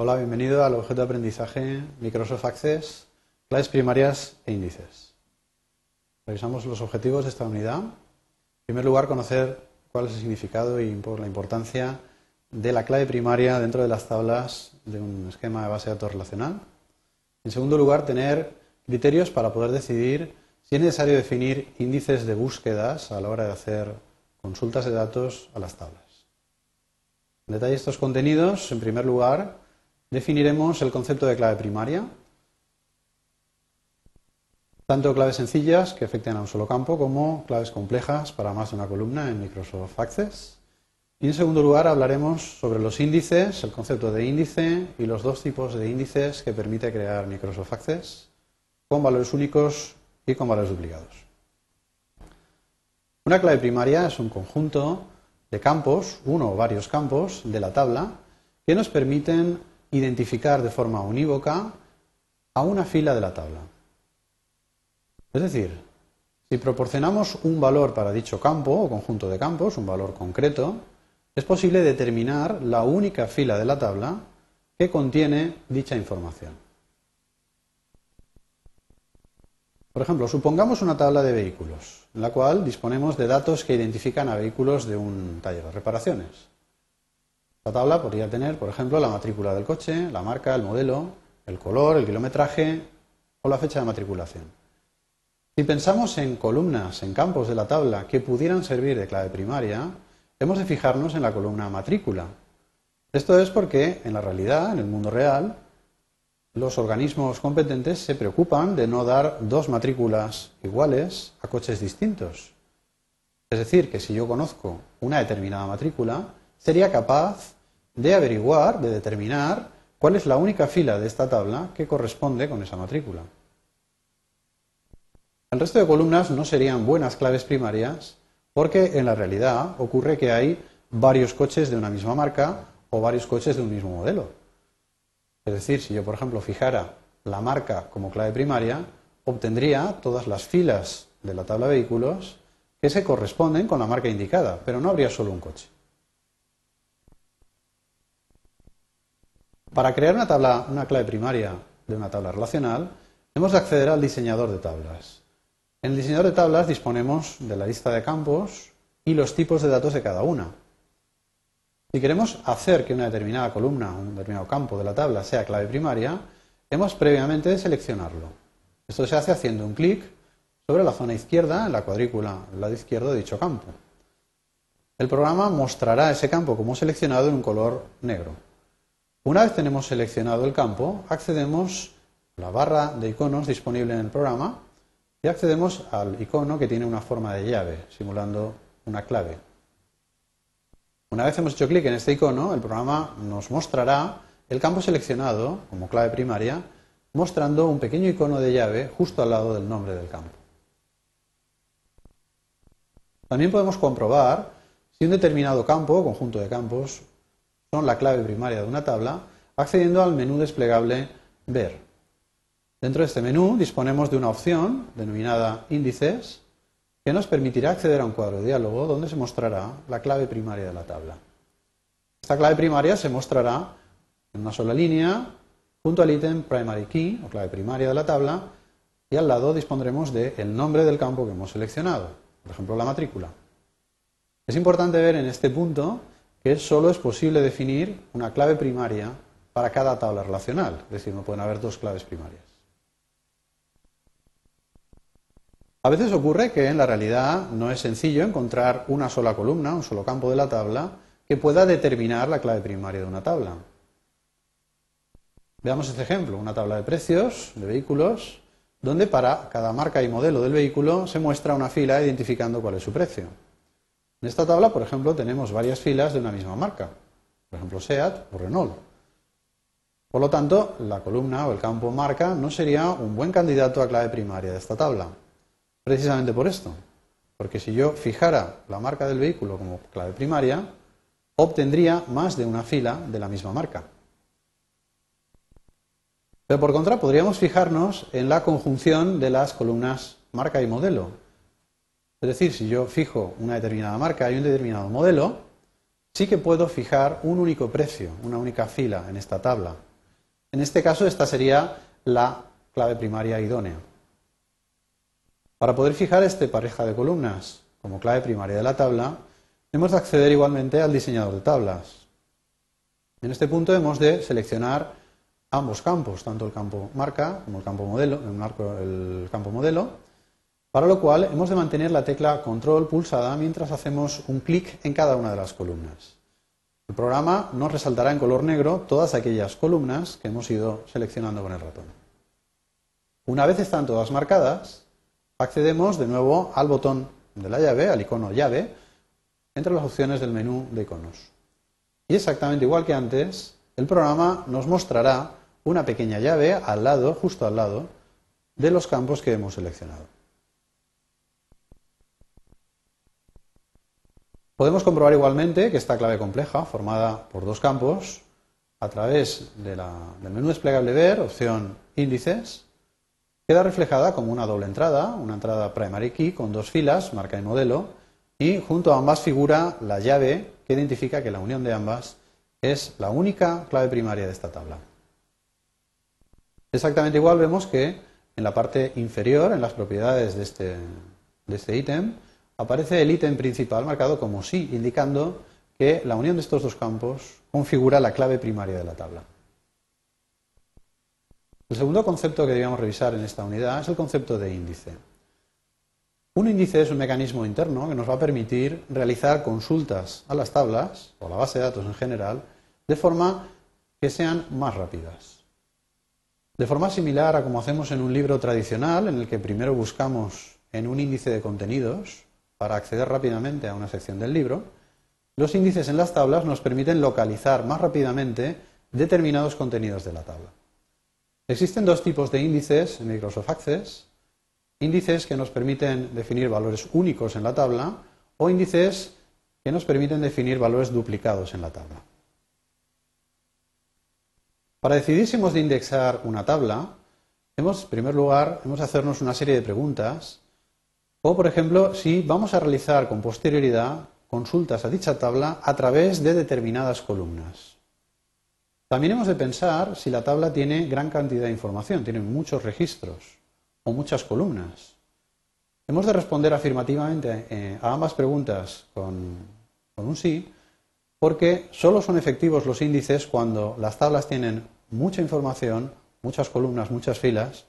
Hola, bienvenido al objeto de aprendizaje Microsoft Access, claves primarias e índices. Revisamos los objetivos de esta unidad. En primer lugar, conocer cuál es el significado y la importancia de la clave primaria dentro de las tablas de un esquema de base de datos relacional. En segundo lugar, tener criterios para poder decidir si es necesario definir índices de búsquedas a la hora de hacer consultas de datos a las tablas. En detalle estos contenidos, en primer lugar, Definiremos el concepto de clave primaria, tanto claves sencillas que afecten a un solo campo como claves complejas para más de una columna en Microsoft Access. Y en segundo lugar hablaremos sobre los índices, el concepto de índice y los dos tipos de índices que permite crear Microsoft Access, con valores únicos y con valores duplicados. Una clave primaria es un conjunto de campos, uno o varios campos de la tabla, que nos permiten identificar de forma unívoca a una fila de la tabla. Es decir, si proporcionamos un valor para dicho campo o conjunto de campos, un valor concreto, es posible determinar la única fila de la tabla que contiene dicha información. Por ejemplo, supongamos una tabla de vehículos, en la cual disponemos de datos que identifican a vehículos de un taller de reparaciones. La tabla podría tener, por ejemplo, la matrícula del coche, la marca, el modelo, el color, el kilometraje o la fecha de matriculación. Si pensamos en columnas, en campos de la tabla que pudieran servir de clave primaria, hemos de fijarnos en la columna matrícula. Esto es porque, en la realidad, en el mundo real, los organismos competentes se preocupan de no dar dos matrículas iguales a coches distintos. Es decir, que si yo conozco una determinada matrícula, sería capaz de averiguar, de determinar cuál es la única fila de esta tabla que corresponde con esa matrícula. El resto de columnas no serían buenas claves primarias porque en la realidad ocurre que hay varios coches de una misma marca o varios coches de un mismo modelo. Es decir, si yo, por ejemplo, fijara la marca como clave primaria, obtendría todas las filas de la tabla de vehículos que se corresponden con la marca indicada, pero no habría solo un coche. Para crear una, tabla, una clave primaria de una tabla relacional, hemos de acceder al diseñador de tablas. En el diseñador de tablas disponemos de la lista de campos y los tipos de datos de cada una. Si queremos hacer que una determinada columna, un determinado campo de la tabla sea clave primaria, hemos previamente de seleccionarlo. Esto se hace haciendo un clic sobre la zona izquierda, en la cuadrícula lado izquierdo de dicho campo. El programa mostrará ese campo como seleccionado en un color negro. Una vez tenemos seleccionado el campo, accedemos a la barra de iconos disponible en el programa y accedemos al icono que tiene una forma de llave, simulando una clave. Una vez hemos hecho clic en este icono, el programa nos mostrará el campo seleccionado como clave primaria, mostrando un pequeño icono de llave justo al lado del nombre del campo. También podemos comprobar si un determinado campo o conjunto de campos son la clave primaria de una tabla, accediendo al menú desplegable Ver. Dentro de este menú disponemos de una opción denominada Índices que nos permitirá acceder a un cuadro de diálogo donde se mostrará la clave primaria de la tabla. Esta clave primaria se mostrará en una sola línea junto al ítem Primary Key o clave primaria de la tabla y al lado dispondremos del nombre del campo que hemos seleccionado, por ejemplo la matrícula. Es importante ver en este punto que solo es posible definir una clave primaria para cada tabla relacional, es decir, no pueden haber dos claves primarias. A veces ocurre que en la realidad no es sencillo encontrar una sola columna, un solo campo de la tabla, que pueda determinar la clave primaria de una tabla. Veamos este ejemplo, una tabla de precios de vehículos, donde para cada marca y modelo del vehículo se muestra una fila identificando cuál es su precio. En esta tabla, por ejemplo, tenemos varias filas de una misma marca, por ejemplo, SEAT o Renault. Por lo tanto, la columna o el campo marca no sería un buen candidato a clave primaria de esta tabla. Precisamente por esto. Porque si yo fijara la marca del vehículo como clave primaria, obtendría más de una fila de la misma marca. Pero por contra, podríamos fijarnos en la conjunción de las columnas marca y modelo, es decir, si yo fijo una determinada marca y un determinado modelo, sí que puedo fijar un único precio, una única fila en esta tabla. En este caso, esta sería la clave primaria idónea. Para poder fijar esta pareja de columnas como clave primaria de la tabla, hemos de acceder igualmente al diseñador de tablas. En este punto hemos de seleccionar ambos campos, tanto el campo marca como el campo modelo, el campo modelo, para lo cual hemos de mantener la tecla control pulsada mientras hacemos un clic en cada una de las columnas. El programa nos resaltará en color negro todas aquellas columnas que hemos ido seleccionando con el ratón. Una vez están todas marcadas, accedemos de nuevo al botón de la llave, al icono llave, entre las opciones del menú de iconos. Y exactamente igual que antes, el programa nos mostrará una pequeña llave al lado, justo al lado, de los campos que hemos seleccionado. Podemos comprobar igualmente que esta clave compleja, formada por dos campos, a través del menú desplegable ver, opción índices, queda reflejada como una doble entrada, una entrada primary key con dos filas, marca y modelo, y junto a ambas figura la llave que identifica que la unión de ambas es la única clave primaria de esta tabla. Exactamente igual vemos que en la parte inferior, en las propiedades de este, de este ítem, aparece el ítem principal marcado como sí, indicando que la unión de estos dos campos configura la clave primaria de la tabla. El segundo concepto que debíamos revisar en esta unidad es el concepto de índice. Un índice es un mecanismo interno que nos va a permitir realizar consultas a las tablas o a la base de datos en general de forma que sean más rápidas. De forma similar a como hacemos en un libro tradicional en el que primero buscamos en un índice de contenidos para acceder rápidamente a una sección del libro, los índices en las tablas nos permiten localizar más rápidamente determinados contenidos de la tabla. Existen dos tipos de índices en Microsoft Access índices que nos permiten definir valores únicos en la tabla o índices que nos permiten definir valores duplicados en la tabla. Para decidir si hemos de indexar una tabla, hemos, en primer lugar, hemos de hacernos una serie de preguntas, o, por ejemplo, si vamos a realizar con posterioridad consultas a dicha tabla a través de determinadas columnas. También hemos de pensar si la tabla tiene gran cantidad de información, tiene muchos registros o muchas columnas. Hemos de responder afirmativamente eh, a ambas preguntas con, con un sí, porque solo son efectivos los índices cuando las tablas tienen mucha información, muchas columnas, muchas filas,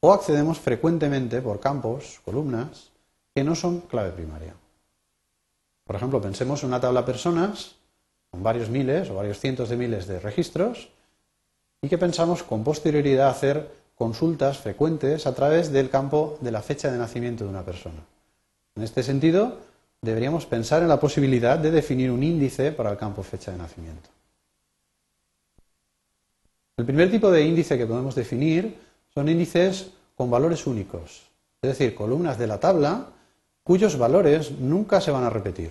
o accedemos frecuentemente por campos, columnas, que no son clave primaria. Por ejemplo, pensemos en una tabla personas con varios miles o varios cientos de miles de registros y que pensamos con posterioridad hacer consultas frecuentes a través del campo de la fecha de nacimiento de una persona. En este sentido, deberíamos pensar en la posibilidad de definir un índice para el campo fecha de nacimiento. El primer tipo de índice que podemos definir son índices con valores únicos, es decir, columnas de la tabla cuyos valores nunca se van a repetir.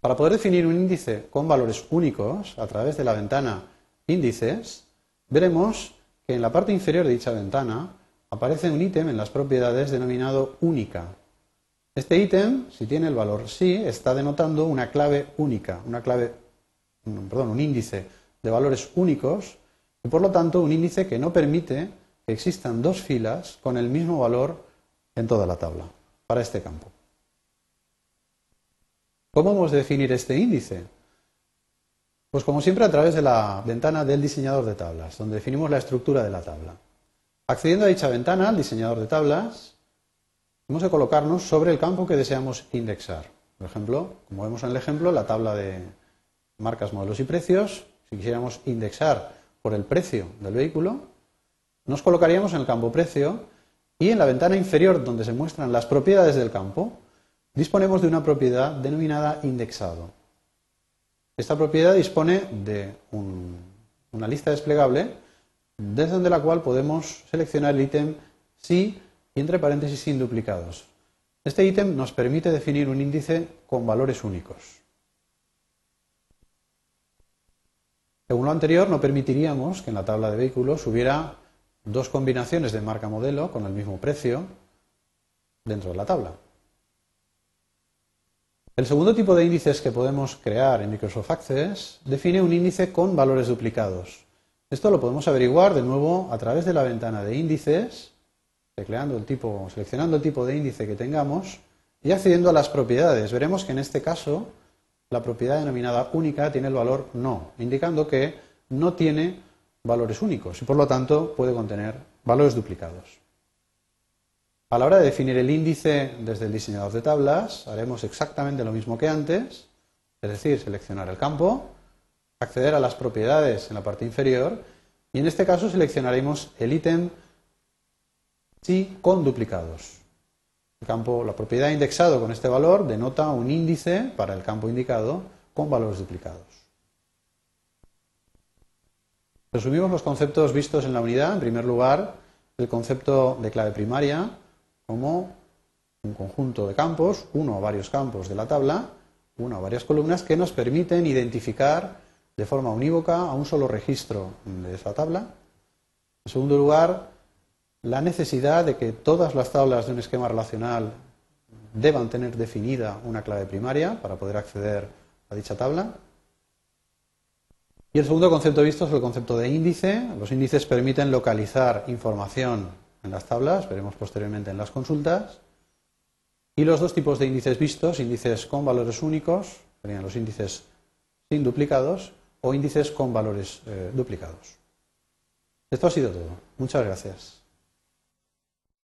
Para poder definir un índice con valores únicos a través de la ventana Índices, veremos que en la parte inferior de dicha ventana aparece un ítem en las propiedades denominado única. Este ítem, si tiene el valor sí, está denotando una clave única, una clave, perdón, un índice de valores únicos y por lo tanto un índice que no permite que existan dos filas con el mismo valor en toda la tabla para este campo. ¿Cómo vamos a definir este índice? Pues como siempre a través de la ventana del diseñador de tablas, donde definimos la estructura de la tabla. Accediendo a dicha ventana, al diseñador de tablas, hemos de colocarnos sobre el campo que deseamos indexar. Por ejemplo, como vemos en el ejemplo, la tabla de marcas, modelos y precios, si quisiéramos indexar por el precio del vehículo, nos colocaríamos en el campo precio y en la ventana inferior donde se muestran las propiedades del campo, disponemos de una propiedad denominada indexado. Esta propiedad dispone de una lista desplegable desde la cual podemos seleccionar el ítem sí y entre paréntesis sin duplicados. Este ítem nos permite definir un índice con valores únicos. Según lo anterior, no permitiríamos que en la tabla de vehículos hubiera dos combinaciones de marca modelo con el mismo precio dentro de la tabla. El segundo tipo de índices que podemos crear en Microsoft Access define un índice con valores duplicados. Esto lo podemos averiguar de nuevo a través de la ventana de índices, el tipo, seleccionando el tipo de índice que tengamos y accediendo a las propiedades. Veremos que en este caso la propiedad denominada única tiene el valor no, indicando que no tiene valores únicos y por lo tanto puede contener valores duplicados. A la hora de definir el índice desde el diseñador de tablas, haremos exactamente lo mismo que antes, es decir, seleccionar el campo, acceder a las propiedades en la parte inferior y en este caso seleccionaremos el ítem sí con duplicados. El campo, la propiedad indexado con este valor denota un índice para el campo indicado con valores duplicados. Resumimos los conceptos vistos en la unidad. En primer lugar, el concepto de clave primaria como un conjunto de campos, uno o varios campos de la tabla, una o varias columnas que nos permiten identificar de forma unívoca a un solo registro de esa tabla. En segundo lugar, la necesidad de que todas las tablas de un esquema relacional deban tener definida una clave primaria para poder acceder a dicha tabla. Y el segundo concepto visto es el concepto de índice. Los índices permiten localizar información en las tablas, veremos posteriormente en las consultas. Y los dos tipos de índices vistos, índices con valores únicos, serían los índices sin duplicados, o índices con valores eh, duplicados. Esto ha sido todo. Muchas gracias.